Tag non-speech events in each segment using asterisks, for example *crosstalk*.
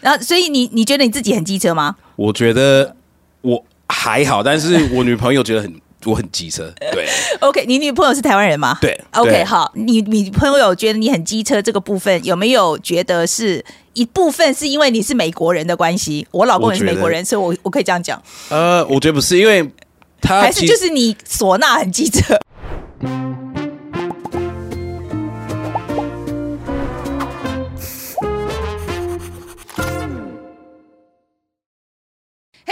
然后，所以你你觉得你自己很机车吗？我觉得我还好，但是我女朋友觉得很 *laughs* 我很机车。对，OK，你女朋友是台湾人吗？对，OK，好，你女朋友觉得你很机车这个部分，有没有觉得是一部分是因为你是美国人的关系？我老公也是美国人，所以我我可以这样讲。呃，我觉得不是，因为他还是就是你唢呐很机车。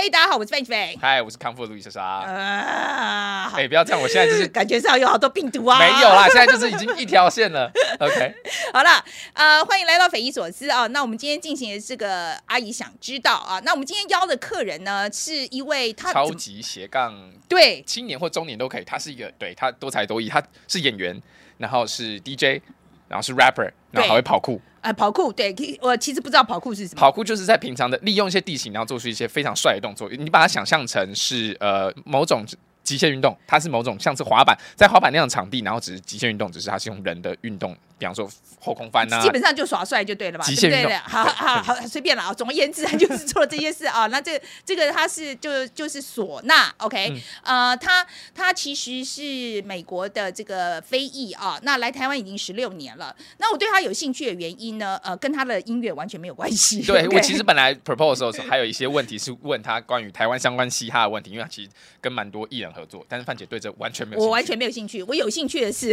嘿，大家好，我是范飞。嗨，我是康复的路易莎莎。啊，哎，不要这样，我现在就是感觉上有好多病毒啊。没有啦，现在就是已经一条线了。*laughs* OK，好了，呃，欢迎来到匪夷所思啊。那我们今天进行的这个阿姨想知道啊。那我们今天邀的客人呢，是一位他超级斜杠，对，青年或中年都可以。他是一个，对他多才多艺，他是演员，然后是 DJ，然后是 rapper，然后还会跑酷。呃，跑酷对，我其实不知道跑酷是什么。跑酷就是在平常的利用一些地形，然后做出一些非常帅的动作。你把它想象成是呃某种极限运动，它是某种像是滑板，在滑板那样场地，然后只是极限运动，只是它是用人的运动。比方说后空翻呐，基本上就耍帅就对了吧？极限运动，好好好，随便了啊。总而言之，他就是做了这些事啊。*laughs* 那这这个他是就就是唢呐，OK？呃，他他其实是美国的这个非裔啊。那来台湾已经十六年了。那我对他有兴趣的原因呢，呃，跟他的音乐完全没有关系。对 *laughs* 我其实本来 propose 的时候还有一些问题是问他关于台湾相关嘻哈的问题，因为他其实跟蛮多艺人合作，但是范姐对这完全没有，我完全没有兴趣。我有兴趣的是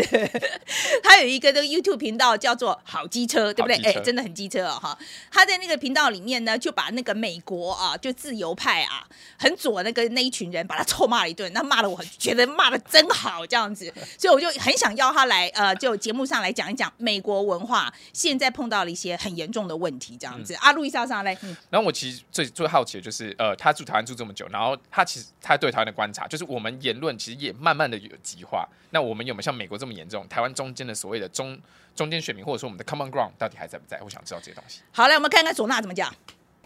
*laughs* 他有一个这个 YouTube。频道叫做好机车，对不对？哎，真的很机车哦，哈！他在那个频道里面呢，就把那个美国啊，就自由派啊，很左那个那一群人，把他臭骂了一顿。那骂的我觉得骂的真好，这样子，*laughs* 所以我就很想要他来，呃，就节目上来讲一讲美国文化现在碰到了一些很严重的问题，这样子。阿路易莎上来，然后我其实最最好奇的就是，呃，他住台湾住这么久，然后他其实他对台湾的观察，就是我们言论其实也慢慢的有极化。那我们有没有像美国这么严重？台湾中间的所谓的中中间选民，或者说我们的 common ground 到底还在不在？我想知道这些东西。好，来我们看看唢呐怎么讲。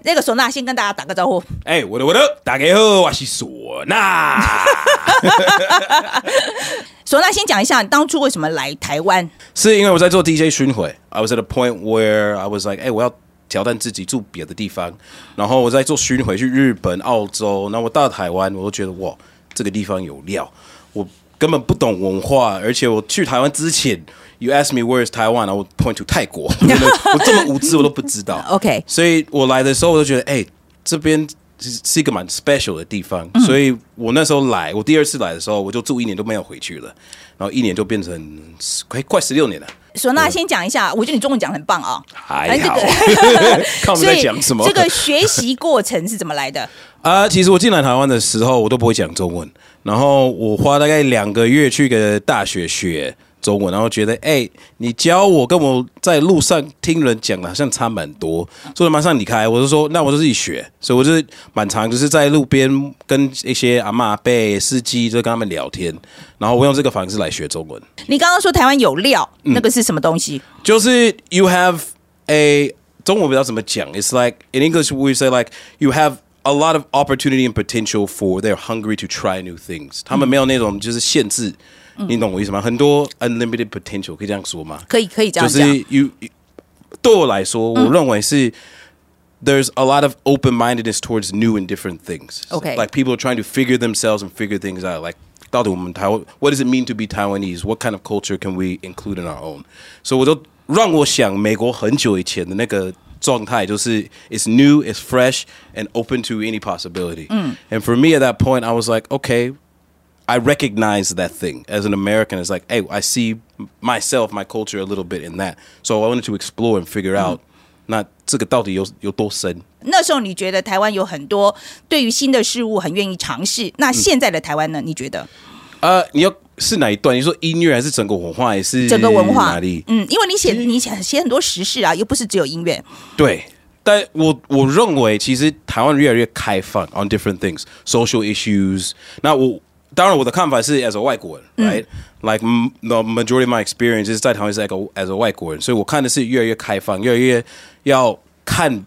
那个唢呐先跟大家打个招呼。哎，我的我的，大家好，我是唢呐。*laughs* 唢呐先讲一下，当初为什么来台湾？是因为我在做 DJ 巡回。I was at a point where I was like，哎，我要挑战自己住别的地方。然后我在做巡回去日本、澳洲。那我到台湾，我都觉得哇，这个地方有料。我根本不懂文化，而且我去台湾之前。You ask me where is Taiwan，I would point to 泰国。*laughs* 我这么无知，我都不知道。*laughs* OK，所以我来的时候，我就觉得，哎，这边是是一个蛮 special 的地方。所以我那时候来，我第二次来的时候，我就住一年都没有回去了。然后一年就变成快快十六年了。唢呐先讲一下，我觉得你中文讲很棒啊。还好，*laughs* 看我们在讲什么。这个学习过程是怎么来的？啊，其实我进来台湾的时候，我都不会讲中文。然后我花大概两个月去个大学学。中文，然后觉得哎，你教我跟我在路上听人讲的好像差蛮多，所以马上离开。我就说，那我就自己学。所以我就是蛮长，就是在路边跟一些阿妈、辈司机，就跟他们聊天。然后我用这个方式来学中文。你刚刚说台湾有料，那个是什么东西？就是 you have a 中文不知道怎么讲。It's like in English we say like you have a lot of opportunity and potential for they're hungry to try new things。他们没有那种就是限制。你懂我意思吗？很多 unlimited potential 可以这样说吗？可以，可以这样讲。就是 you 对我来说，我认为是 there's a lot of open mindedness towards new and different things. Okay, like people are trying to figure themselves and figure things out. Like 到底我们台湾 what does it mean to be Taiwanese? What kind of culture can we include in our own? So 我就让我想美国很久以前的那个 状态，就是 it's new, it's fresh, and open to any possibility. And for me at that point, I was like, okay. I recognize that thing as an American. It's like, hey, I see myself, my culture a little bit in that. So I wanted to explore and figure out 那这个到底有有多深？那时候你觉得台湾有很多对于新的事物很愿意尝试。那现在的台湾呢？你觉得？呃，你要 是哪一段？你说音乐还是整个文化？还是整个文化？哪里？嗯，因为你写你写写很多时事啊，又不是只有音乐。对，但我我认为其实台湾越来越开放 on different things, social issues。那我当然，我的看法是 as a 外国人，right？Like the majority of my experience is 在台湾是 like as a 外国人，所以我看的是越来越开放，越来越要看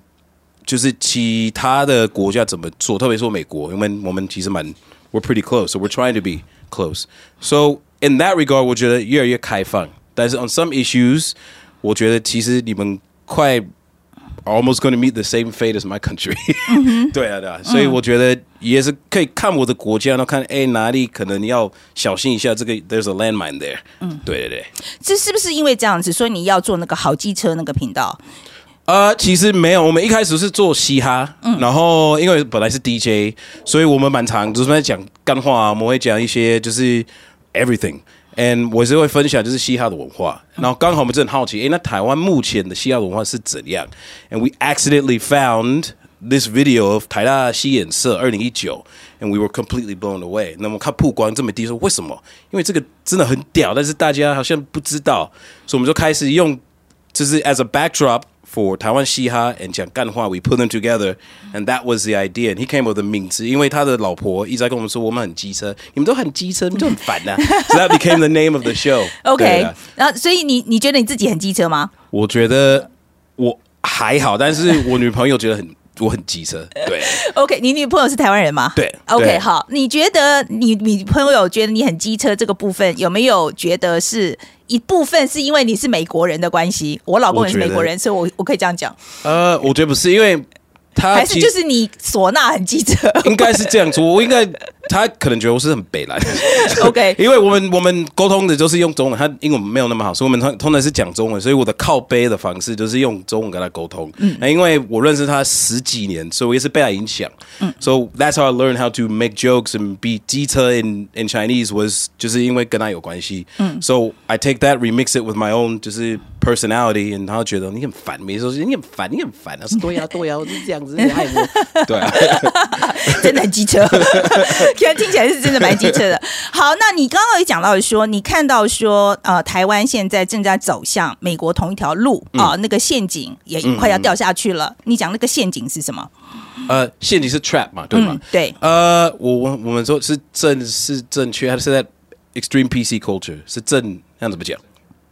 就是其他的国家怎么做，特别是美国，因为我们其实蛮 we're pretty close，so we're trying to be close。So in that regard，我觉得越来越开放，但是 on some issues，我觉得其实你们快 almost going to meet the same fate as my country *laughs* 对啊，对啊，所以我觉得也是可以看我的国家，然后看哎哪里可能要小心一下，这个 there's a landmine there。嗯，对对对。这是不是因为这样子，所以你要做那个好机车那个频道？ 呃，其实没有，我们一开始是做嘻哈，然后因为本来是 DJ，所以我们蛮常就是在讲干话，我们会讲一些就是 everything，and 我是会分享就是嘻哈的文化，然后刚好我们就很好奇，哎，那台湾目前的嘻哈文化是怎样？And we accidentally found this video of 台大西演社二零一九，and we were completely blown away。那么看曝光这么低，说为什么？因为这个真的很屌，但是大家好像不知道，所以我们就开始用，就是 as a backdrop。For Taiwan Shiha and Jiang Ganhua, we put them together, and that was the idea. And he came with the 名字，因为他的老婆一直在跟我们说我们很机车，你们都很机车，你们就很烦呐、啊。so that became the name of the show. OK，然后所以你你觉得你自己很机车吗？我觉得我还好，但是我女朋友觉得很。我很机车，对。OK，你女朋友是台湾人吗？对。OK，好，你觉得你女朋友觉得你很机车这个部分，有没有觉得是一部分是因为你是美国人的关系？我老公也是美国人，所以我我可以这样讲。呃，我觉得不是，因为。他还是就是你唢呐很记者，应该是这样说。我应该他可能觉得我是很北来。OK，*laughs* 因为我们我们沟通的就是用中文，他英文没有那么好，所以我们通通常是讲中文，所以我的靠背的方式就是用中文跟他沟通。嗯，那因为我认识他十几年，所以我也是被他影响。嗯，So that's how I learned how to make jokes and be 机车 in in Chinese was 就是因为跟他有关系。嗯，So I take that remix it with my own 就是 personality，然后觉得你很烦，每次说你很烦，你很烦啊，是 *laughs* 对呀对呀，我是这样。爱我，*laughs* 对啊，真的很机车，听 *laughs* 听起来是真的蛮机车的。好，那你刚刚也讲到说，你看到说，呃，台湾现在正在走向美国同一条路啊，那个陷阱也快要掉下去了。你讲那个陷阱是什么？呃，陷阱是 trap 嘛，对吗？对。呃，我我我们说是正是正确，还是在 extreme PC culture 是正？那怎么讲？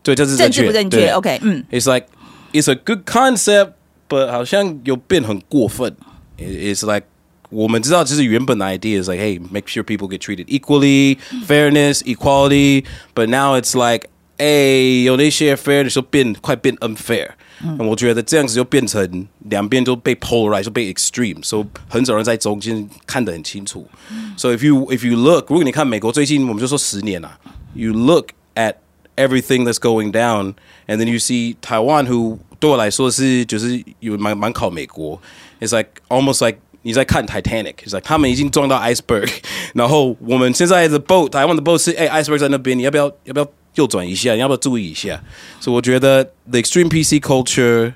对，这是正确不正确？OK，嗯，It's like it's a good concept。but 好像有变很过分。It's like 我们知道，就是原本的 idea is like, hey, make sure people get treated equally, fairness, equality. But now it's like, 哎，有那些 fairness 就变快变 unfair。嗯、我觉得这样子就变成两边都被 polarize，就被 extreme，so 很少人在中间看得很清楚。So if you if you look，如果你看美国最近，我们就说十年啊，you look at everything that's going down, and then you see Taiwan who 对我来说是就是有蛮蛮考美国，It's like almost like 你在看 Titanic，It's like 他们已经撞到 iceberg，然后我们现在的 *laughs* boat 台湾的 boat 是哎 iceberg 在那边，你要不要要不要右转一下？你要不要注意一下？所以我觉得 the extreme PC culture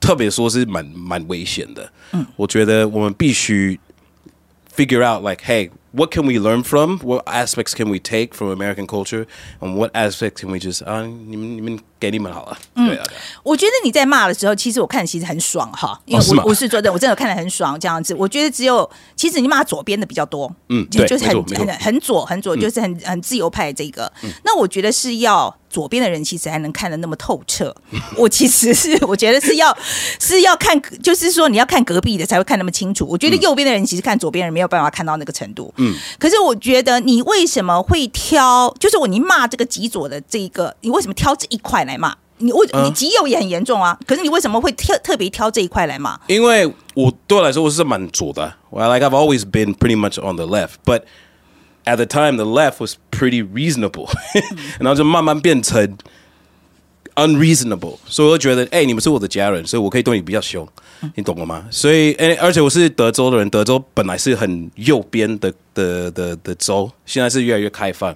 特别说是蛮蛮危险的。嗯，我觉得我们必须 figure out like hey。what can we learn from? What aspects can we take from American culture? And what aspects can we just 啊，你们你们 给你们好了。嗯，对啊。我觉得你在骂的时候，其实我看其实很爽哈，因为我我是觉得我真的看得很爽这样子。我觉得只有其实你骂左边的比较多，嗯，就，就是很很很左很左，就是很很自由派这个。那我觉得是要。左边的人其实还能看得那么透彻，*laughs* 我其实是我觉得是要 *laughs* 是要看，就是说你要看隔壁的才会看那么清楚。我觉得右边的人其实看左边人没有办法看到那个程度。嗯，可是我觉得你为什么会挑？就是我你骂这个极左的这一个，你为什么挑这一块来骂？你为你极右也很严重啊，可是你为什么会挑特别挑这一块来骂？因为我对我来说我是蛮左的，Well like I've always been pretty much on the left, but at the time the left was pretty reasonable，*laughs* 然后就慢慢变成 unreasonable，所以我觉得，哎、欸，你们是我的家人，所以我可以对你比较凶，你懂了吗？所以，哎，而且我是德州的人，德州本来是很右边的的的的州，现在是越来越开放。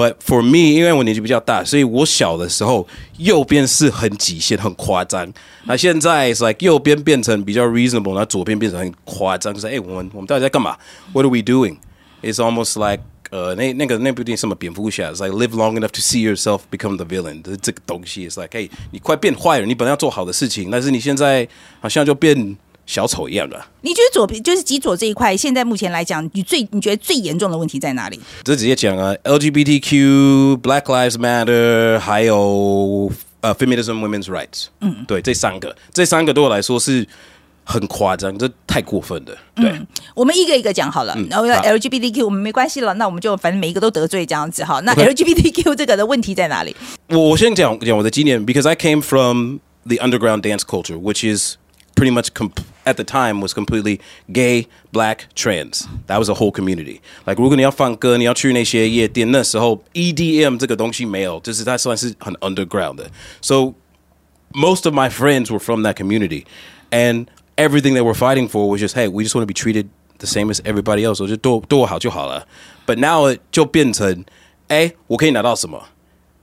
But for me，因为我年纪比较大，所以我小的时候右边是很极限、很夸张。那现在是 like 右边变成比较 reasonable，然后左边变成很夸张，就是哎、欸，我们我们到底在干嘛？What are we doing？it's almost like 呃，那那个那部电影什么蝙蝠侠，is like live long enough to see yourself become the villain 的这个东西，is like，嘿，你快变坏了，你本来要做好的事情，但是你现在好像就变 小丑一样的。你觉得左边就是极左这一块，现在目前来讲，你最你觉得最严重的问题在哪里？这直接讲啊，LGBTQ、Black Lives Matter，还有呃 feminism、women's rights，嗯，对，这三个，这三个对我来说是。很夸张，这太过分了。对，我们一个一个讲好了。然后 LGBTQ 我们没关系了，那我们就反正每一个都得罪这样子哈。那 LGBTQ 这个的问题在哪里？我我先讲讲我的经验，because I came from the underground dance culture, which is pretty much comp- at the time was completely gay, black, trans. That was a whole community. Like 如果你要放歌，你要去那些夜店，那时候 EDM 这个东西没有，就是它算是很 underground 的。So most of my friends were from that community, and everything they were fighting for was just, hey, we just want to be treated the same as everybody else. 我就对对我好就好了。But now it 就变成，哎，我可以拿到什么？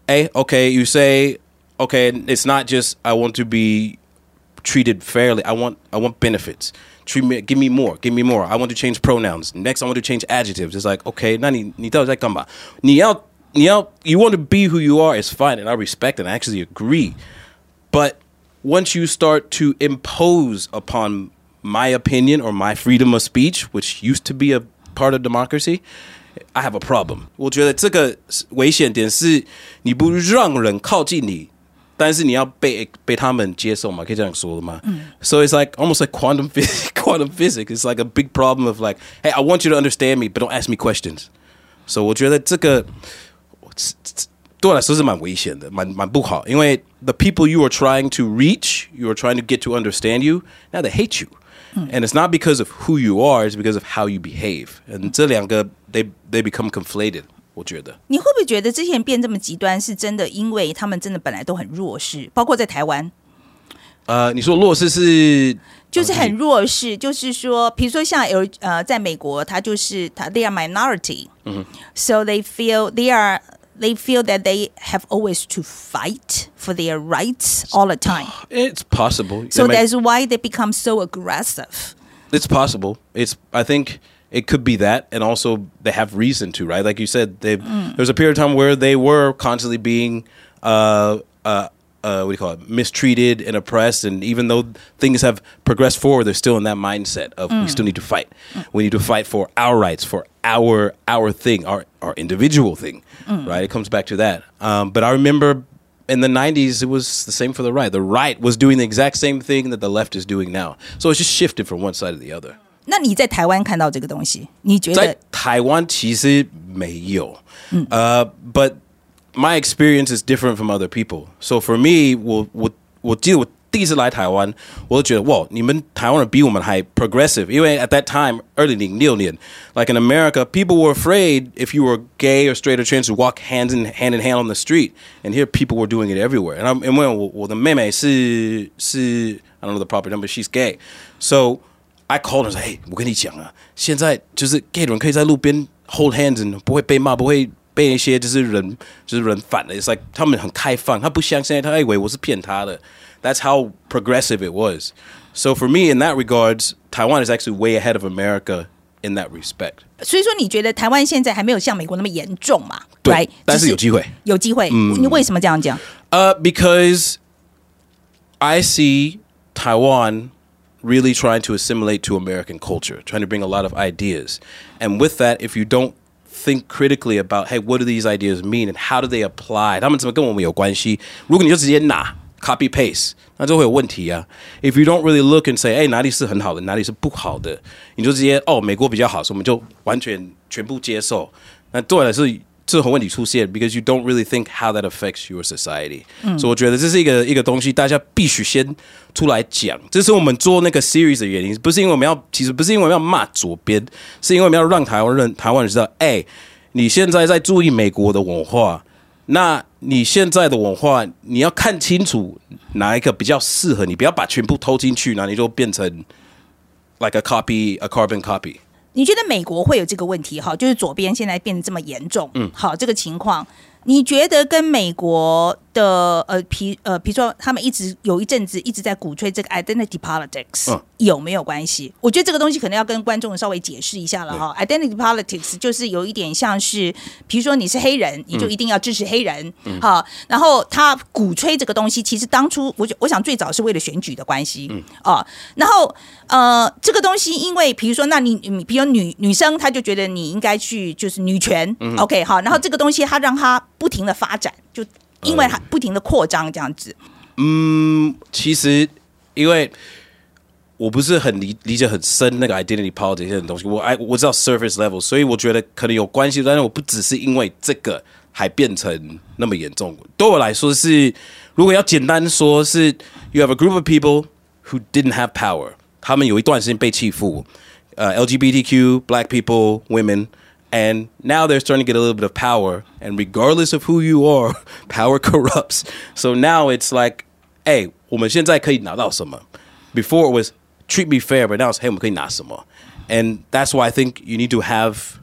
哎，okay, you say, okay, it's not just I want to be treated fairly. I want I want benefits. Treat me, give me more, give me more. I want to change pronouns. Next, I want to change adjectives. It's like, okay, 那你你到底在干嘛？你要你要 you want to be who you are is fine, and I respect and I actually agree. But once you start to impose upon my opinion or my freedom of speech, which used to be a part of democracy, I have a problem. 我觉得这个危险点是你不让人靠近你， 但是你要被被他们接受嘛？可以这样说的吗？嗯。So it's like almost like quantum physics. *laughs* Quantum physics. It's like a big problem of like, hey, I want you to understand me, but don't ask me questions. So 我觉得这个对我来说是蛮危险的，蛮蛮不好，因为 the people you are trying to reach, you are trying to get to understand you, now they hate you. And it's not because of who you are, it's because of how you behave. And 这两个 they they become conflated. 我觉得你会不会觉得之前变这么极端，是真的？因为他们真的本来都很弱势，包括在台湾。呃，你说弱势是就是很弱势，就是说，比如说像有呃，在美国，他就是他，they are minority，嗯，so they feel they are they feel that they have always to fight for their rights all the time. It's possible. So that's why they become so aggressive. It's possible. It's I think it could be that, and also they have reason to, right? Like you said, they mm. there was a period of time where they were constantly being uh, uh, uh, what do you call it, mistreated and oppressed. And even though things have progressed forward, they're still in that mindset of mm. we still need to fight. Mm. We need to fight for our rights, for our our thing, our our individual thing. Mm. Right? It comes back to that. Um, but I remember in the 90s, it was the same for the right. The right was doing the exact same thing that the left is doing now. So it's just shifted from one side to the other. 那你在台湾看到这个东西，你觉得？在台湾其实没有，呃、uh,，but my experience is different from other people. So for me，我我我记得我第一次来台湾，我就觉得哇，你们台湾人比我们还 progressive。因为 at that time，二零零六年，like in America，people were afraid if you were gay or straight or trans to walk hands in hand in hand on the street. And here people were doing it everywhere. And I'm 因为我我的妹妹是是 I don't know the proper number, she's gay. So I called her, hey，我跟你讲啊，现在就是 gay 的人可以在路边 hold hands，不会被骂，不会。被一些就是人就是人反了，It's like 他们很开放，他不像现在他以为我是骗他的。That's how progressive it was. So for me, in that regards, Taiwan is actually way ahead of America in that respect. 所以说，你觉得台湾现在还没有像美国那么严重嘛？对，但是有机会，有机会。你为什么这样讲？呃，Because I see Taiwan really trying to assimilate to American culture, trying to bring a lot of ideas, and with that, if you don't think critically about hey what do these ideas mean and how do they apply 他们怎么跟我们有关系如果你就直接拿 copy paste 那就会有问题啊 if you don't really look and say 哎哪里是很好的哪里是不好的你就直接哦美国比较好所以我们就完全全部接受那对我来说 这种问题出现，because you don't really think how that affects your society。所以我觉得这是一个一个东西，大家必须先出来讲。这是我们做那个 series 的原因，不是因为我们要，其实不是因为我们要骂左边，是因为我们要让台湾人台湾人知道，哎，你现在在注意美国的文化，那你现在的文化，你要看清楚哪一个比较适合你，不要把全部偷进去，那你就变成 like a copy a carbon copy。你觉得美国会有这个问题哈？就是左边现在变得这么严重，嗯，好，这个情况，你觉得跟美国？的呃，皮呃，比如说他们一直有一阵子一直在鼓吹这个 identity politics，有没有关系？我觉得这个东西可能要跟观众稍微解释一下了哈。identity politics 就是有一点像是，比如说你是黑人，你就一定要支持黑人，好。然后他鼓吹这个东西，其实当初我我想最早是为了选举的关系，哦。然后呃，这个东西因为比如说，那你你比如女女生，她就觉得你应该去就是女权，OK 好。然后这个东西它让它不停的发展，就。因为它不停的扩张这样子。嗯，其实因为我不是很理理解很深那个 identity politics 这些东西，我哎我知道 surface level，所以我觉得可能有关系，但是我不只是因为这个还变成那么严重。对我来说是，如果要简单说，是 you have a group of people who didn't have power. 他们有一段时间被欺负, uh, LGBTQ, black people, women, And now they're starting to get a little bit of power. And regardless of who you are, *laughs* power corrupts. So now it's like, hey, woman, Shinzai Kaidna, Before it was treat me fair, but now it's hey, Kaidna, And that's why I think you need to have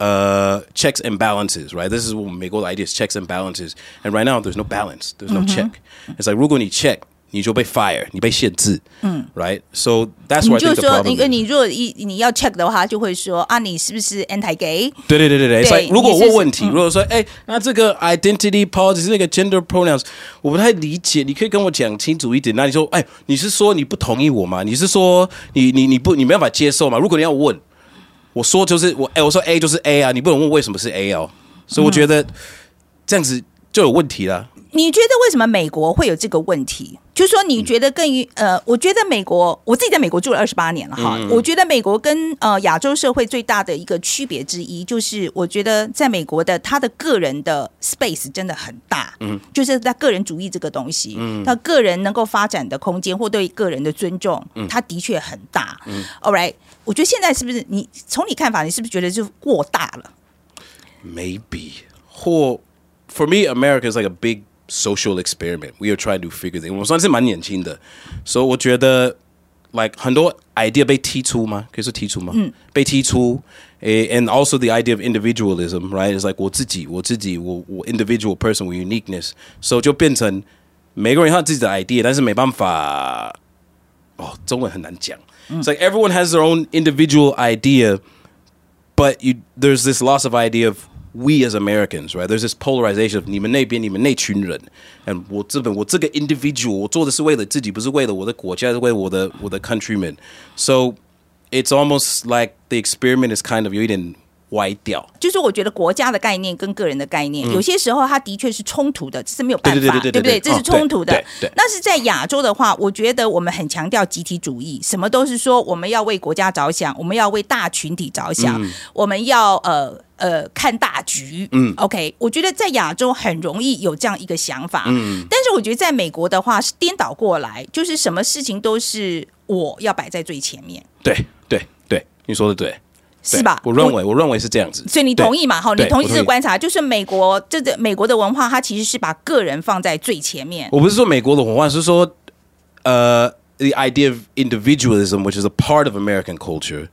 uh, checks and balances, right? This is what we make all the ideas, checks and balances. And right now, there's no balance. There's no mm-hmm. check. It's like, we're going to check. 你就被 fire，你被限制，嗯，right? So that's I 就 the 说为 is. 你如果一你要 check 的话，就会说啊，你是不是 anti gay？对对对对对对 like 如果问问题，如果说哎，那这个 identity politics 那个 gender pronouns 我不太理解，你可以跟我讲清楚一点。那你说，哎，你是说你不同意我吗？你是说你你你不你没办法接受吗？如果你要问，我说就是我哎，我说 A 就是 A 啊，你不能问为什么是 A 哦。所以我觉得这样子就有问题了。你觉得为什么美国会有这个问题？就是说，你觉得更于呃，我觉得美国，我自己在美国住了二十八年了哈。我觉得美国跟呃亚洲社会最大的一个区别之一，就是我觉得在美国的他的个人的 space 真的很大，嗯，就是在个人主义这个东西，嗯，他个人能够发展的空间或对个人的尊重，嗯他的确很大。嗯，All right，我觉得现在是不是你从你看法，你是不是觉得就过大了？Maybe. Or for me, America is like a big social experiment. We are trying to figure things. 我算是蛮年轻的，所以我觉得 like 很多 idea 被踢出吗？可以说踢出吗？嗯，被踢出。诶 and also the idea of individualism, right? It's like 我自己，我自己，我我 individual person with uniqueness. So 就变成每个人有他自己的 idea，但是没办法。哦，中文很难讲。It's like everyone has their own individual idea, but you there's this loss of idea of we as Americans, right? There's this polarization of 你们那边你们那群人，and 我这边我这个 individual 我做的是为了自己，不是为了我的国家，是为了我的我的 countrymen. So it's almost like the experiment is kind of 有一点 歪掉。就是我觉得国家的概念跟个人的概念，有些时候它的确是冲突的，这是没有办法，对对对对不对？对对这是冲突的。哦对对对但是在亚洲的话，我觉得我们很强调集体主义，什么都是说我们要为国家着想，我们要为大群体着想，我们要呃。呃，看大局，嗯，OK，我觉得在亚洲很容易有这样一个想法，嗯，但是我觉得在美国的话是颠倒过来，就是什么事情都是我要摆在最前面，对对对，你说的对，是吧？我认为我认为是这样子。所以你同意嘛？哈，你同意这我个观察，就是美国这个美国的文化，它其实是把个人放在最前面。我不是说美国的文化，是说呃、the idea of individualism, which is a part of American culture.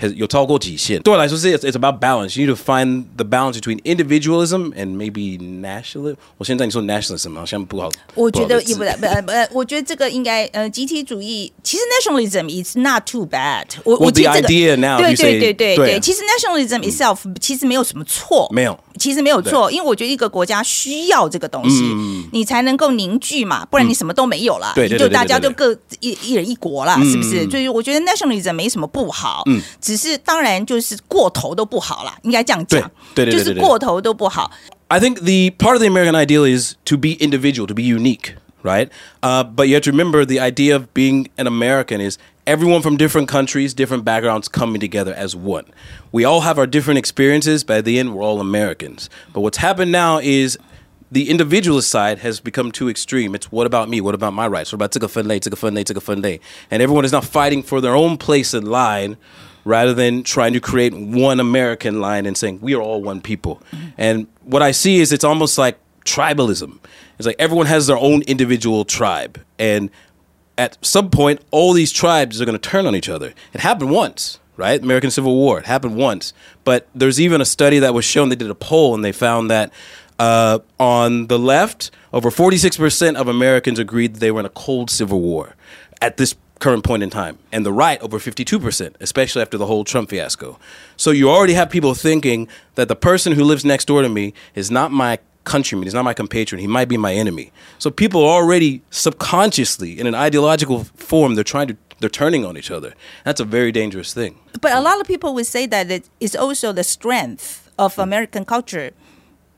Has, 有超过极限。对我来说是 it's, it's about balance. You need to find the balance between individualism and maybe nationalism. 我现在你说 nationalism 好像不好，我觉得不好的字也不不呃呃，我觉得这个应该呃集体主义，其实 nationalism is not too bad 我。我 Well, 觉得 the 这个 idea now, 对 you 对 say- 对对对啊对，其实 nationalism itself 其实没有什么错，没有 其实没有错，因为我觉得一个国家需要这个东西，你才能够凝聚嘛，不然你什么都没有了，就大家就各一一人一国了，是不是？所以我觉得 nationalism 没什么不好，只是当然就是过头都不好了，应该这样讲，对对就是过头都不好。I think the part of the American ideal is to be individual, to be unique, right? Uh, but you have to remember the idea of being an American is everyone from different countries, different backgrounds coming together as one. We all have our different experiences. By the end, we're all Americans. But what's happened now is the individualist side has become too extreme. It's what about me? What about my rights? What about Tigafunde, Tigafunde, Tigafunde? And everyone is now fighting for their own place in line rather than trying to create one American line and saying we are all one people. Mm-hmm. And what I see is it's almost like tribalism. It's like everyone has their own individual tribe. And at some point, all these tribes are going to turn on each other. It happened once, right? American Civil War. It happened once. But there's even a study that was shown, they did a poll and they found that uh, on the left, over 46% of Americans agreed that they were in a cold civil war at this current point in time. And the right, over 52%, especially after the whole Trump fiasco. So you already have people thinking that the person who lives next door to me is not my countryman, he's not my compatriot, he might be my enemy. So people are already subconsciously, in an ideological form, they're trying to, they're turning on each other. That's a very dangerous thing. But a lot of people would say that it is also the strength of American culture.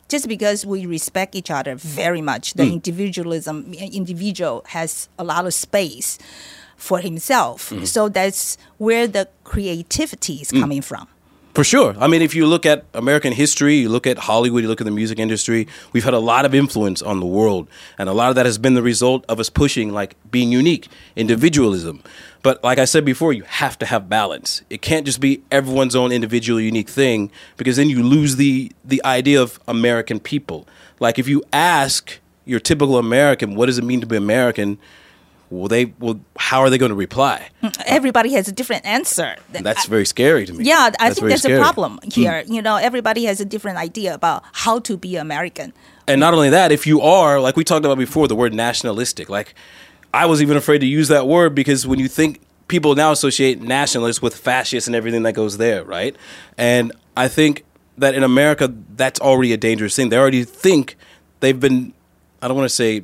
Just because we respect each other very much, the mm. individualism, individual has a lot of space for himself. Mm-hmm. So that's where the creativity is mm. coming from. For sure. I mean, if you look at American history, you look at Hollywood, you look at the music industry, we've had a lot of influence on the world. And a lot of that has been the result of us pushing, like, being unique, individualism. But like I said before, you have to have balance. It can't just be everyone's own individual, unique thing, because then you lose the, the idea of American people. Like, if you ask your typical American, what does it mean to be American? Well, they well, how are they going to reply? Mm, everybody has a different answer. That's very scary to me. Yeah, I That's think that's scary. a problem mm. here. You know, everybody has a different idea about how to be American. And not only that, if you are, like we talked about before, the word nationalistic, like I was even afraid to use that word because when you think people now associate nationalists with fascists and everything that goes there, right? And I think that in America, that's already a dangerous thing. They already think they've been, I don't want to say,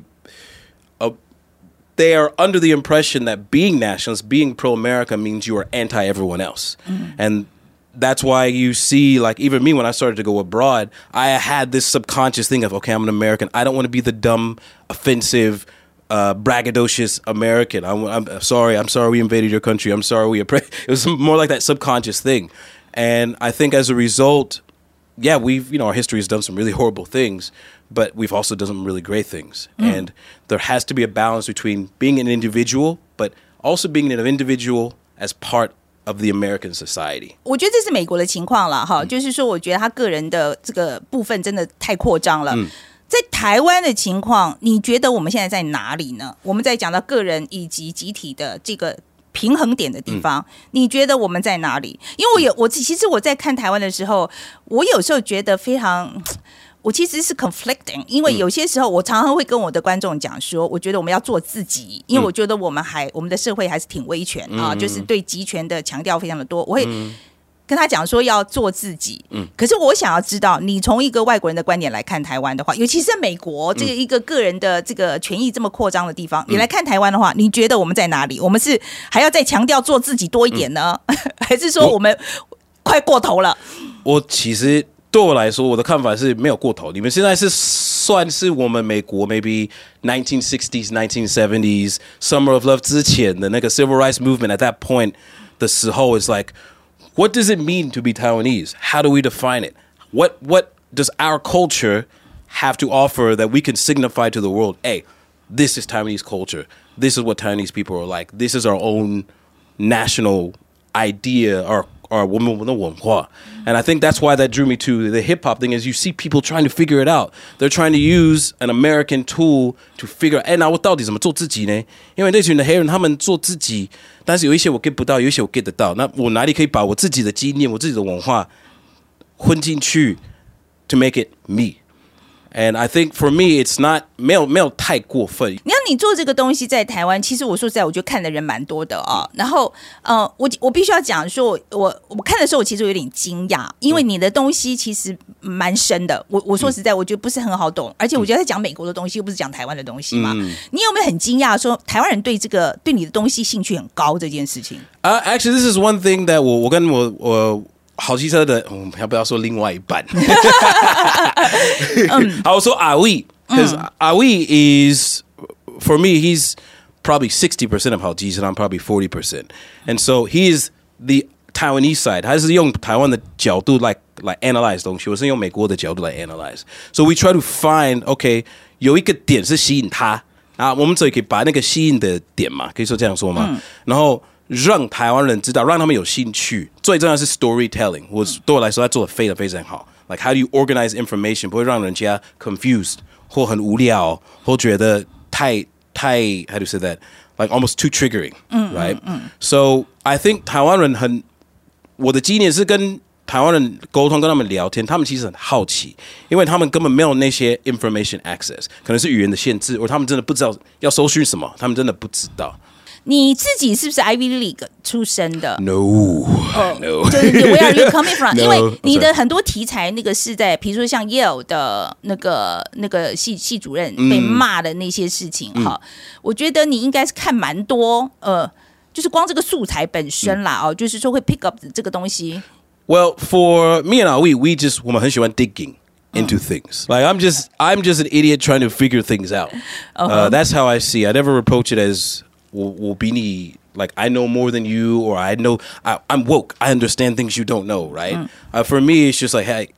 they are under the impression that being nationalist, being pro America means you are anti everyone else. And that's why you see, like, even me when I started to go abroad, I had this subconscious thing of, okay, I'm an American. I don't want to be the dumb, offensive, uh, braggadocious American. I'm, I'm sorry. I'm sorry we invaded your country. I'm sorry we oppressed. *laughs* It was more like that subconscious thing. And I think as a result, yeah, we've you know our history has done some really horrible things, but we've also done some really great things. And there has to be a balance between being an individual, but also being an individual as part of the American society. 我觉得这是美国的情况了哈，就是说，我觉得他个人的这个部分真的太扩张了。在台湾的情况，你觉得我们现在在哪里呢？我们在讲到个人以及集体的这个平衡点的地方，你觉得我们在哪里？因为我有我其实我在看台湾的时候，我有时候觉得非常。 我其实是 conflicting，因为有些时候我常常会跟我的观众讲说，我觉得我们要做自己，因为我觉得我们还我们的社会还是挺威权啊，就是对集权的强调非常的多。我会跟他讲说要做自己，嗯。可是我想要知道，你从一个外国人的观点来看台湾的话，尤其是在美国这个一个个人的这个权益这么扩张的地方，你来看台湾的话，你觉得我们在哪里？我们是还要再强调做自己多一点呢，*laughs* 还是说我们快过头了？我其实对我来说，我的看法是没有过头。你们现在是算是我们美国 maybe 1960s, 1970s, Summer of Love 之前的那个 Civil Rights Movement at that point 的时候 is like, what does it mean to be Taiwanese? How do we define it? What what does our culture have to offer that we can signify to the world? Hey, this is Taiwanese culture. This is what Taiwanese people are like. This is our own national idea or or woman with a文化. And I think that's why that drew me to the hip hop thing is you see people trying to figure it out. They're trying to use an American tool to figure 哎，那我到底怎么做自己呢？因为那群的黑人他们做自己，但是有一些我 get 不到，有一些我 get 得到。那我哪里可以把我自己的经验、我自己的文化混进去，to make it me？And I think for me, it's not 没有没有太过分。你看，你做这个东西在台湾，其实我说实在，我觉得看的人蛮多的啊。然后，呃，我我必须要讲说，我我我看的时候，我其实有点惊讶，因为你的东西其实蛮深的。我我说实在，我觉得不是很好懂，而且我觉得在讲美国的东西，又不是讲台湾的东西嘛。你有没有很惊讶说，台湾人对这个对你的东西兴趣很高这件事情？Uh, actually, this is one thing that 我我跟我我好机车的，我、嗯、们要不要说另外一半？好，说 *laughs* *laughs* Ali because mm. Is for me he's probably sixty percent of Halgis and I'm probably forty percent, and so he is the Taiwanese side，他是用台湾的角度来来 analyze 东西，我是用美国的角度来 analyze。So we try to find OK，有一个点是吸引他啊，我们所以可以把那个吸引的点嘛，可以说这样说嘛，嗯、然后。让台湾人知道，让他们有兴趣。最重要是 storytelling，我对我来说，他做的非常非常好。Like how do you organize information，不会让人家 confused 或很无聊，或觉得太太 how do you say that？Like almost too triggering，right？So I think 台湾人很，我的经验是跟台湾人沟通，跟他们聊天，他们其实很好奇，因为他们根本没有那些 information access，可能是语言的限制，或他们真的不知道要搜寻什么，他们真的不知道。你自己是不是 Ivy League 出身的？No, no. 就是 Where are you coming from？No，因为你的很多题材，那个是在比如说像 Yale 的那个那个系系主任被骂的那些事情哈，我觉得你应该是看蛮多呃，就是光这个素材本身啦哦，就是说会 pick up 这个东西。Well, for me and Ali, we just 我们很喜欢 digging into things. Like I'm just I'm just an idiot trying to figure things out. Uh, that's how I see. I never approach it as will, will be need, like I know more than you, or I know I, am woke. I understand things you don't know, right? Mm. Uh, for me, it's just like hey,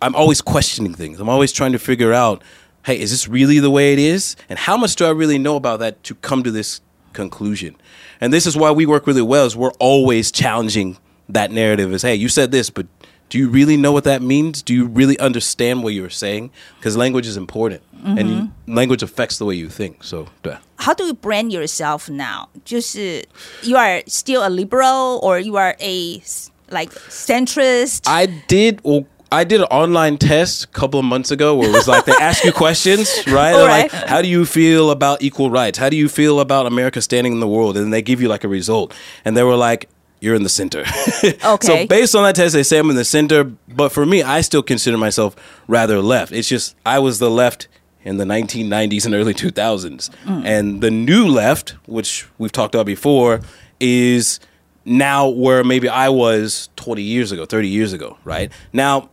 I'm always questioning things. I'm always trying to figure out, hey, is this really the way it is, and how much do I really know about that to come to this conclusion? And this is why we work really well. Is we're always challenging that narrative. Is hey, you said this, but do you really know what that means? Do you really understand what you're saying? Because language is important, mm-hmm. and you, mm-hmm. language affects the way you think. So, yeah. How do you brand yourself now? Just you are still a liberal, or you are a like centrist? I did. Well, I did an online test a couple of months ago where it was like they *laughs* ask you questions, right? right? Like, how do you feel about equal rights? How do you feel about America standing in the world? And they give you like a result. And they were like, you're in the center. *laughs* okay. So based on that test, they say I'm in the center. But for me, I still consider myself rather left. It's just I was the left in the 1990s and early 2000s, mm. and the new left, which we've talked about before, is now where maybe I was 20 years ago, 30 years ago. Right now,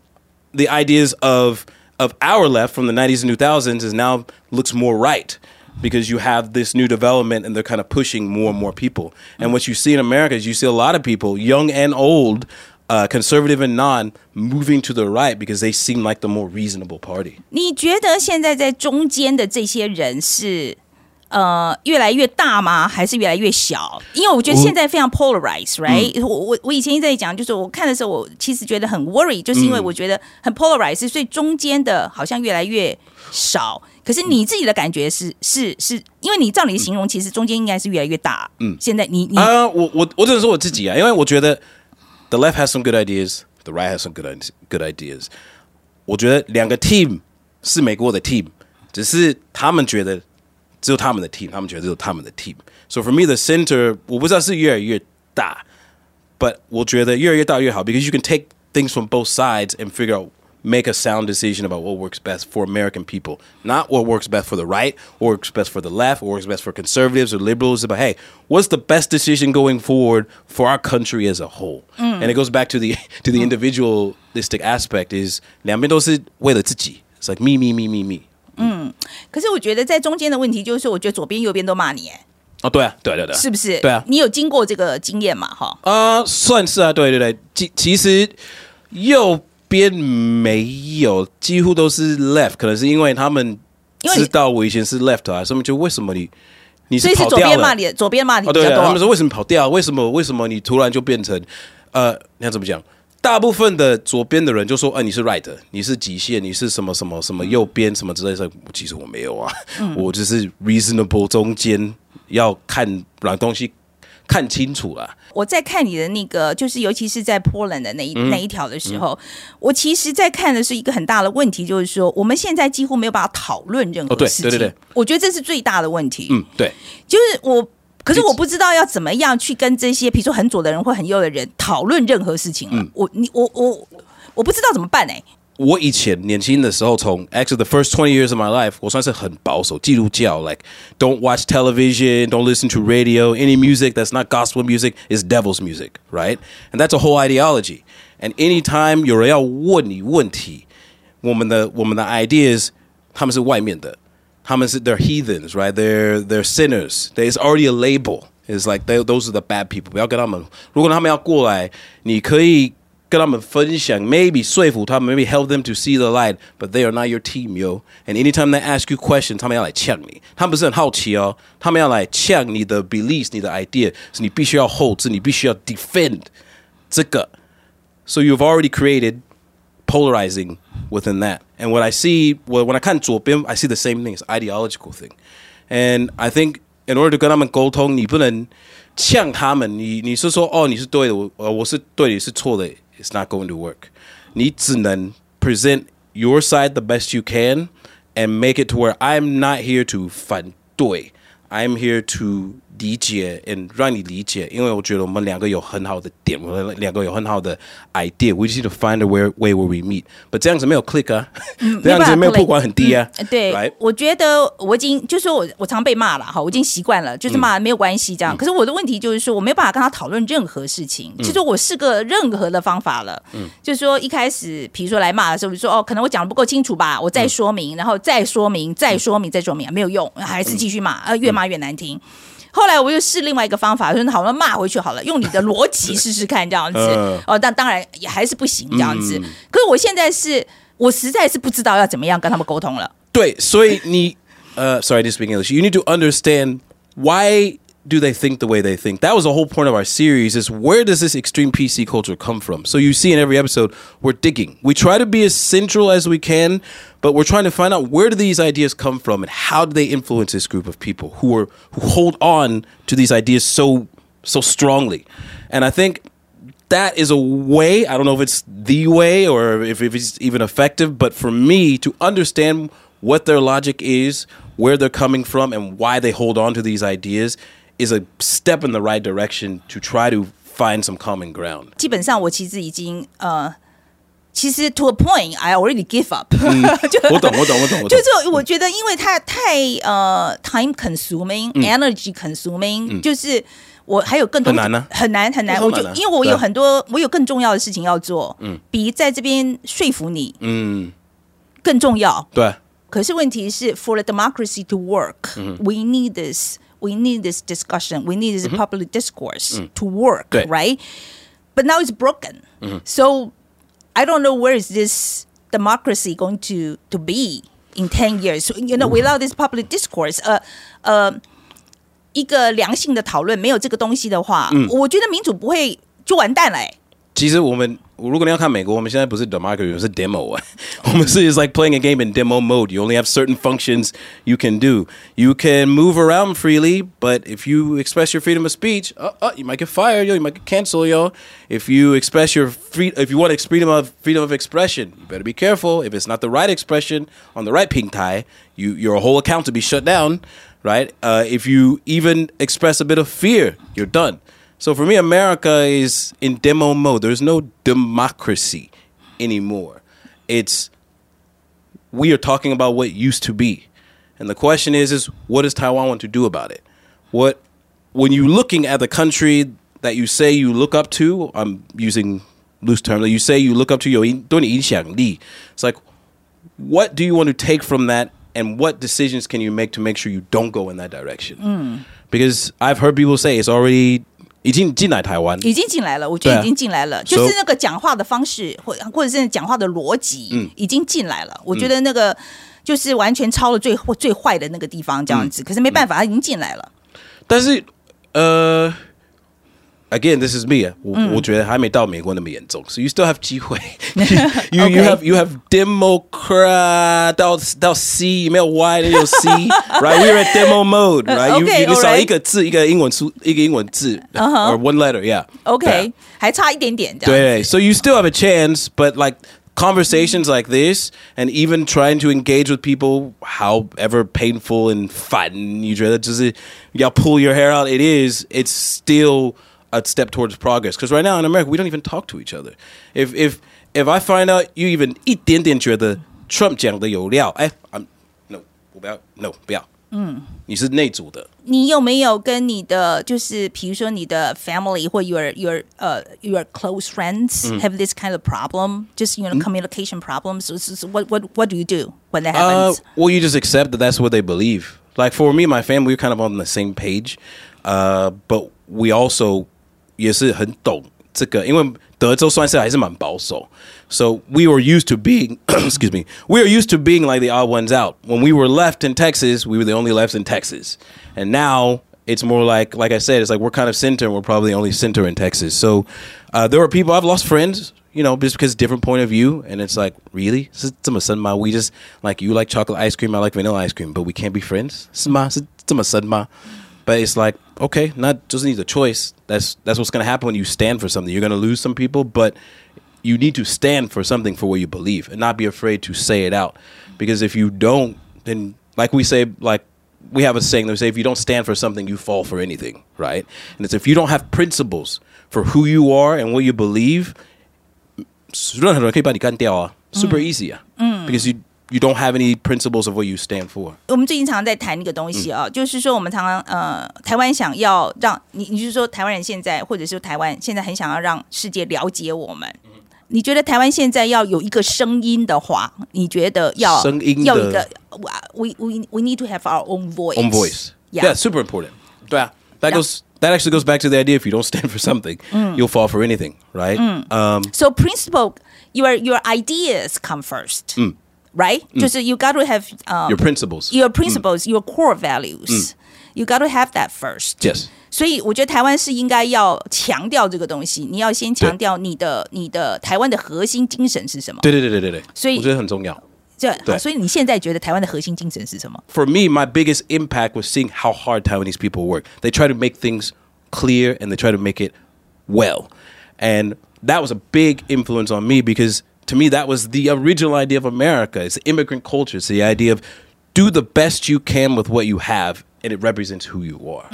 the ideas of of our left from the 90s and 2000s is now looks more right because you have this new development and they're kind of pushing more and more people. And what you see in America is you see a lot of people, young and old, uh, conservative and non, moving to the right because they seem like the more reasonable party. 你觉得现在在中间的这些人是 呃越来越大吗？还是越来越小？因为我觉得现在非常 polarize，right？、嗯、我我我以前一直在讲，就是我看的时候，我其实觉得很 worry，就是因为我觉得很 polarize，、嗯、所以中间的好像越来越少。可是你自己的感觉是是是，因为你照你的形容，其实中间应该是越来越大。嗯，现在你你啊，我我我只能说我自己啊，因为我觉得 the left has some good ideas, the right has some good good ideas。我觉得两个 team 是美国的 team，只是他们觉得只有他们的 team，他们觉得只有他们的 team。So for me, the center 我不知道是越来越大，but 我觉得越来越大越好，because you can take things from both sides and figure out make a sound decision about what works best for American people, not what works best for the right, or works best for the left, or works best for conservatives or liberals. But hey, what's the best decision going forward for our country as a whole? Mm. And it goes back to the *laughs* to the individualistic aspect is 两边都是为了自己. It's like me, me, me, me, me. 嗯，可是我觉得在中间的问题就是，我觉得左边右边都骂你，哎。哦，对啊，对对对，是不是？对啊，你有经过这个经验嘛？哈，啊，算是啊，对对对，其其实右边没有，几乎都是 left，可能是因为他们知道我以前是 left 啊，所以就为什么你你是跑掉了？左边骂你，对，他们说为什么跑掉？为什么为什么你突然就变成呃，你要怎么讲？大部分的左边的人就说：“哎，你是 right，你是极限，你是什么什么什么右边什么之类的。”其实我没有啊，我只是 reasonable 中间要看把东西。看清楚了。我在看你的那个，就是尤其是在 Poland 的那一、那一条的时候，我其实，在看的是一个很大的问题，就是说我们现在几乎没有办法讨论任何事情。对对对，我觉得这是最大的问题。嗯，对，就是我，可是我不知道要怎么样去跟这些，比如说很左的人或很右的人讨论任何事情了。我你我我我不知道怎么办哎。我以前年轻的时候，从 actually the first twenty years of my life，我算是很保守，基督教，like don't watch television, don't listen to radio, any music that's not gospel music is devil's music, right? And that's a whole ideology. And anytime 有人要问你问题，我们的我们的 ideas，他们是外面的， 他们是 they're heathens, right? They're they're sinners. There's already a label. It's like they, those are the bad people. 不要跟他们，如果他们要过来，你可以。跟他们分享，maybe 说服他们，maybe help them to see the light，but they are not your team, yo. And anytime they ask you questions，他们要来呛你，他们不是很好奇哦，他们要来呛你的 beliefs，你的 idea，是你必须要 hold，是你必须要 defend 这个。So you've already created polarizing within that. And what I see, well, when I 看左边，I see the same thing, it's ideological thing. And I think in order to 跟他们沟通，你不能呛他们，你你是说哦，你是对的，我呃我是对，你是错的。it's not going to work. 你只能 present your side the best you can and make it to where I'm not here to 反对 I'm here to 理解，and 让你理解，因为我觉得我们两个有很好的点，我们两个有很好的 idea。We just need to find a way way where we meet。But 这样子没有 click 啊，*laughs* 这样子没有破管很低啊。对，我觉得我已经就是我我常被骂了哈，我已经习惯了，就是骂没有关系这样。可是我的问题就是说，我没有办法跟他讨论任何事情。其实我试过任何的方法了，嗯就是说一开始，比如说来骂的时候，就说哦，可能我讲的不够清楚吧，我再说明，然后再说明，再说明，再说明，没有用，还是继续骂，呃，越骂越难听。后来我又试另外一个方法，说好了骂回去好了，用你的逻辑试试看这样子。嗯哦，但当然也还是不行这样子。嗯可是我现在是我实在是不知道要怎么样跟他们沟通了。对，所以你 uh sorry, I didn't speak English. You need to understand why do they think the way they think? That was the whole point of our series is where does this extreme PC culture come from? So you see in every episode, we're digging. We try to be as central as we can, but we're trying to find out where do these ideas come from and how do they influence this group of people who are who hold on to these ideas so so strongly. And I think that is a way. I don't know if it's the way or if, if it's even effective, but for me to understand what their logic is, where they're coming from, and why they hold on to these ideas is a step in the right direction to try to find some common ground. 基本上我其实已经呃， 其实 to a point I already give up，、就我懂，我懂，我懂，我懂。就是我觉得，因为它太呃 *laughs* time consuming、energy 嗯 consuming，、就是我还有更多很难啊很难很难。很难啊我就因为我对啊有很多我有更重要的事情要做，嗯，比在这边说服你嗯，更重要。对，可是问题是，for the democracy to work，、we need this。We need this discussion. We need this public discourse to work, 对 right? But now it's broken. So I don't know where is this democracy going to to be in ten years. So, you know, without this public discourse, 呃呃，一个良性的讨论，没有这个东西的话，我觉得民主不会就完蛋了、欸。 其实我们如果你要看美国，我们现在不是 democracy，我们是 demo *laughs* 啊。我们是 is like playing a game in demo mode. You only have certain functions you can do. You can move around freely, but if you express your freedom of speech, uh, uh, you might get fired, yo. You might get canceled, yo. If you express your free, if you want ex- freedom of freedom of expression, you better be careful. If it's not the right expression on the right pink tie, you your whole account to be shut down, right? Uh, if you even express a bit of fear, you're done. So for me, America is in demo mode. There's no democracy anymore. It's we are talking about what used to be. And the question is, is what does Taiwan want to do about it? What when you're looking at the country that you say you look up to, I'm using loose terms. you say you look up to your It's like what do you want to take from that and what decisions can you make to make sure you don't go in that direction? Mm. Because I've heard people say it's already 已经进来台湾。已经进来了，我觉得已经进来了就是那个讲话的方式，或或者是讲话的逻辑，嗯已经进来了。我觉得那个就是完全超了最最坏的那个地方这样子，可是没办法，他已经进来了。但是呃 ，again this is me，我、我觉得还没到美国那么严重，so you still have *laughs* 机会。you *laughs* you Okay. have you have Democrat 到到 C 没有 Y 的有 C，right？We are at demo mode，right？ Okay, you, you, 你少 alright. 一个字，一个英文数，一个英文字 or one letter，yeah。 OK，还差一点点这样。对，so you still have a chance, but like conversations like this, and even trying to engage with people, however painful and fun you 觉得就是要 pull your hair out, it is. It's still a step towards progress. Because right now in America, we don't even talk to each other. If if if I find out you even 一点点觉得 Trump 讲的有料，哎，I'm no 我不要 no 不要，嗯，你是内组的。你有没有跟你的就是比如说你的 family 或 your your 呃、your close friends have this kind of problem? Just you know communication problems. So, so, so what what what do you do when that Uh, happens? well, you just accept that that's what they believe. Like for me, and my family, we're kind of on the same page, uh, but we also 也是很懂这个，因为德州算是还是蛮保守。So we were used to being, *clears throat* excuse me, we were used to being like the odd ones out. When we were left in Texas, we were the only left in Texas, and now it's more like, like I said, it's like we're kind of center, and we're probably the only center in Texas. So uh, there are people I've lost friends you know, just because different point of view, and it's like, really, 是这么深吗? We just like you like chocolate ice cream, I like vanilla ice cream, but we can't be friends. 是吗？是这么深吗? But it's like, okay, not just needs a choice. That's that's what's going to happen when you stand for something. You're going to lose some people, but you need to stand for something for what you believe and not be afraid to say it out. Because if you don't, then like we say, like we have a saying that we say, if you don't stand for something, you fall for anything, right? And it's if you don't have principles for who you are and what you believe, super mm. easy. Mm. Because you you don't have any principles of what you stand for。我们最近常常在谈一个东西啊，就是说我们常常呃，台湾想要让你，你是说台湾人现在，或者是台湾现在很想要让世界了解我们。你觉得台湾现在要有一个声音的话，你觉得要声音的要一个，we we we we need to have our own voice。 own voice. Yeah. Yeah, super important. 对啊， That goes. That actually goes back to the idea: if you don't stand for *laughs* something, you'll fall for anything, right? Um, So principle, your your ideas come first, right? 就是 you got to have um, your principles. your principles, your core values. You got to have that first. yes. 所以我觉得台湾是应该要强调这个东西，你要先强调你的你的台湾的核心精神是什么。对对对对对对。所以我觉得很重要。这好，对所以你现在觉得台湾的核心精神是什么？ for me, my biggest impact was seeing how hard Taiwanese people work. They try to make things clear and they try to make it well. And that was a big influence on me because to me, that was the original idea of America. It's immigrant culture. It's the idea of do the best you can with what you have and it represents who you are.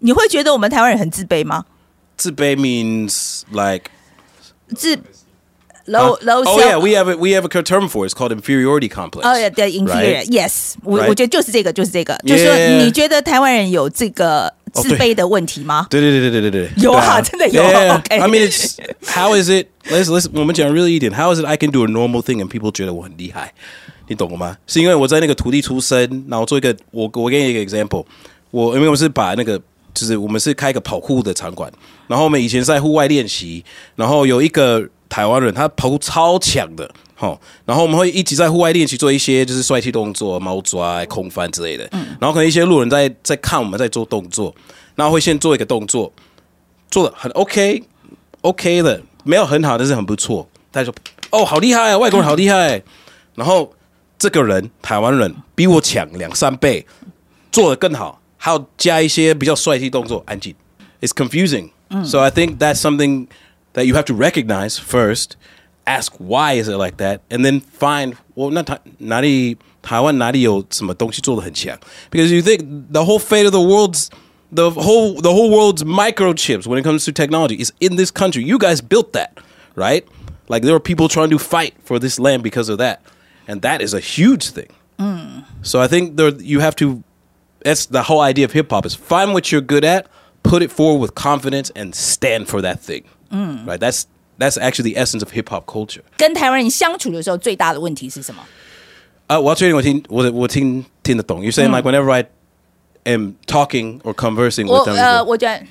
你会觉得我们台湾人很自卑吗？ Tsubei means like 自 low low oh self yeah, we have a, we have a term for it. It's called inferiority complex. 哦，对，inferior right? yes，我 Right? 我觉得就是这个，就是这个，就是说 Yeah. 你觉得台湾人有这个哦对 自卑的问题吗？对对对对对对对，有啊真的有 Yeah, OK I mean, it's how is it? Let's let's 我们讲 really 一点，How is it I can do a normal thing and people 觉得我很厉害？你懂了吗？是因为我在那个土地出生，然后做一个我我给你一个 example，我因为我是把那个就是我们是开一个跑酷的场馆，然后我们以前在户外练习，然后有一个台湾人他跑酷超强的。好，然后我们会一直在户外练习做一些就是帅气动作、猫抓、空翻之类的。然后可能一些路人在在看我们在做动作，然后会先做一个动作，做的很 OK OK 的，没有很好，但是很不错。大家说哦，好厉害啊，外国人好厉害。*laughs* 然后这个人台湾人比我强两三倍，做的更好，还要加一些比较帅气动作。安静，It's confusing. So I think that's something that you have to recognize first, ask why is it like that, and then find well, not because you think the whole fate of the world's the whole the whole world's microchips when it comes to technology is in this country. You guys built that, right? Like there are people trying to fight for this land because of that, and that is a huge thing. Mm. So I think there you have to. That's the whole idea of hip hop is find what you're good at, put it forward with confidence, and stand for that thing. Right? That's that's actually the essence of hip hop culture. 跟台湾人相处的时候，最大的问题是什么？ Uh, 我要确定我听我我听听得懂。You're saying like whenever I am talking or conversing 我 with them, 呃，我觉得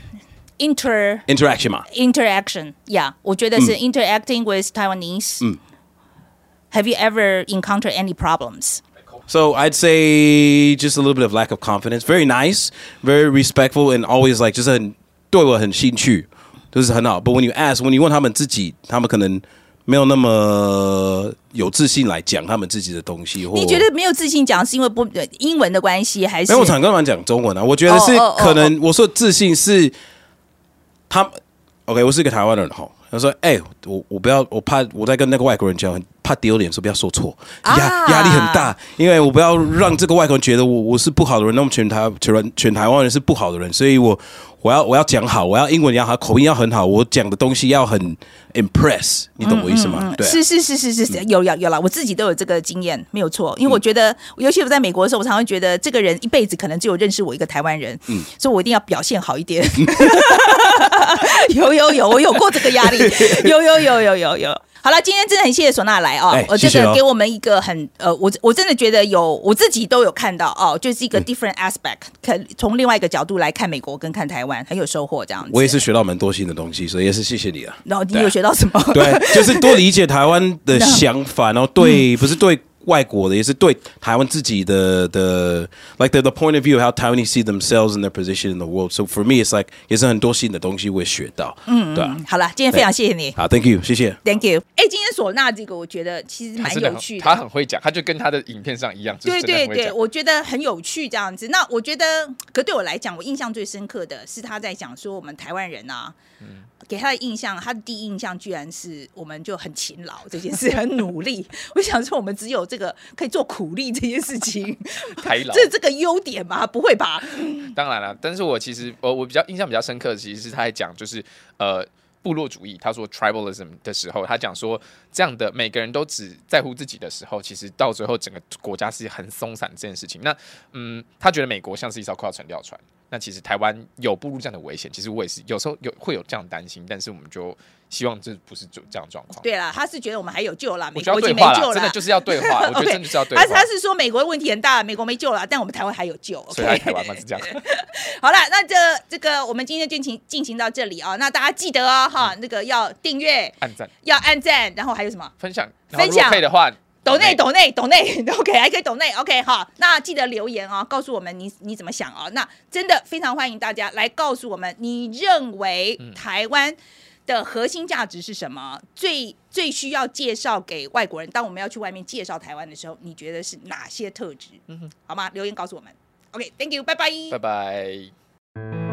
inter interaction 嘛。 interaction，yeah，我觉得是 interacting with Taiwanese。Have you ever encountered any problems？ So I'd say just a little bit of lack of confidence. Very nice, very respectful, and always like 就是很对我很兴趣， 就是很好。But when you ask, when you 问他们自己，他们可能没有那么有自信来讲他们自己的东西，或你觉得没有自信讲是因为不呃英文的关系，还是没有，我常跟他们讲中文啊。我觉得是可能，我说自信是他们。OK，我是一个台湾人哈。他说：“哎、我我不要，我怕我在跟那个外国人讲，很怕丢脸，说不要说错，压啊压力很大，因为我不要让这个外国人觉得我我是不好的人，那么全台全全台湾人是不好的人，所以我我要我要讲好，我要英文要好，口音要很好，我讲的东西要很 impress，你懂我意思吗？对是是是是是，有有有了，我自己都有这个经验，没有错。因为我觉得，尤其我在美国的时候，我常常觉得这个人一辈子可能只有认识我一个台湾人，嗯所以我一定要表现好一点。*laughs* 有有有，我有过这个压力，有有有有有有。好了，今天真的很谢谢唢呐来哦，哎我这个给我们一个很呃，我我真的觉得有我自己都有看到哦，就是一嗯个 different aspect，可从另外一个角度来看美国跟看台湾，很有收获这样子。我也是学到蛮多新的东西，所以也是谢谢你啊。然后你有学到什么？对，就是多理解台湾的 *laughs* 想法，然后对，不是对外国的，也是对台湾自己的的，like the the point of view how Taiwanese see themselves and their position in the world. So for me, it's like 也是很多新的东西我也学到。嗯，对啊。好了，今天非常谢谢你。好，Thank you，谢谢。Thank you。哎，今天唢呐这个，我觉得其实蛮有趣的。他很会讲，他就跟他的影片上一样，就是对对对。我觉得很有趣这样子。那我觉得，可对我来讲，我印象最深刻的是他在讲说我们台湾人啊，给他的印象，他的第一印象居然是我们就很勤劳这件事，*laughs* 很努力。我想说，我们只有这个可以做苦力这件事情，*laughs* 这这个优点吗？不会吧？当然了，但是我其实我我比较印象比较深刻的，其实是他在讲就是呃部落主义，他说 tribalism 的时候，他讲说这样的每个人都只在乎自己的时候，其实到最后整个国家是很松散这件事情。那嗯，他觉得美国像是一艘快要沉掉船，那其实台湾有步入这样的危险，其实我也是有时候有会有这样担心，但是我们就希望这不是就这样状况。对啦，他是觉得我们还有救啦，美国已经没救了，真的就是要对话，*laughs* 我觉得真的是要对话他他。是说美国的问题很大，美国没救了，但我们台湾还有救。所以台湾嘛是这样，*laughs* 好了，那这这个我们今天就进行进行到这里啊，那大家记得哦哈，那个要订阅，按赞要按赞，然后还有什么？分享，分享可以的话，抖内内抖内抖内，OK，还可以抖内，*laughs* OK，好，那记得留言哦，告诉我们你你怎么想哦。那真的非常欢迎大家来告诉我们，你认为嗯台湾的核心价值是什么？最最需要介绍给外国人，当我们要去外面介绍台湾的时候，你觉得是哪些特质？嗯哼，好吗？留言告诉我们。OK，Thank、you，拜拜。拜拜。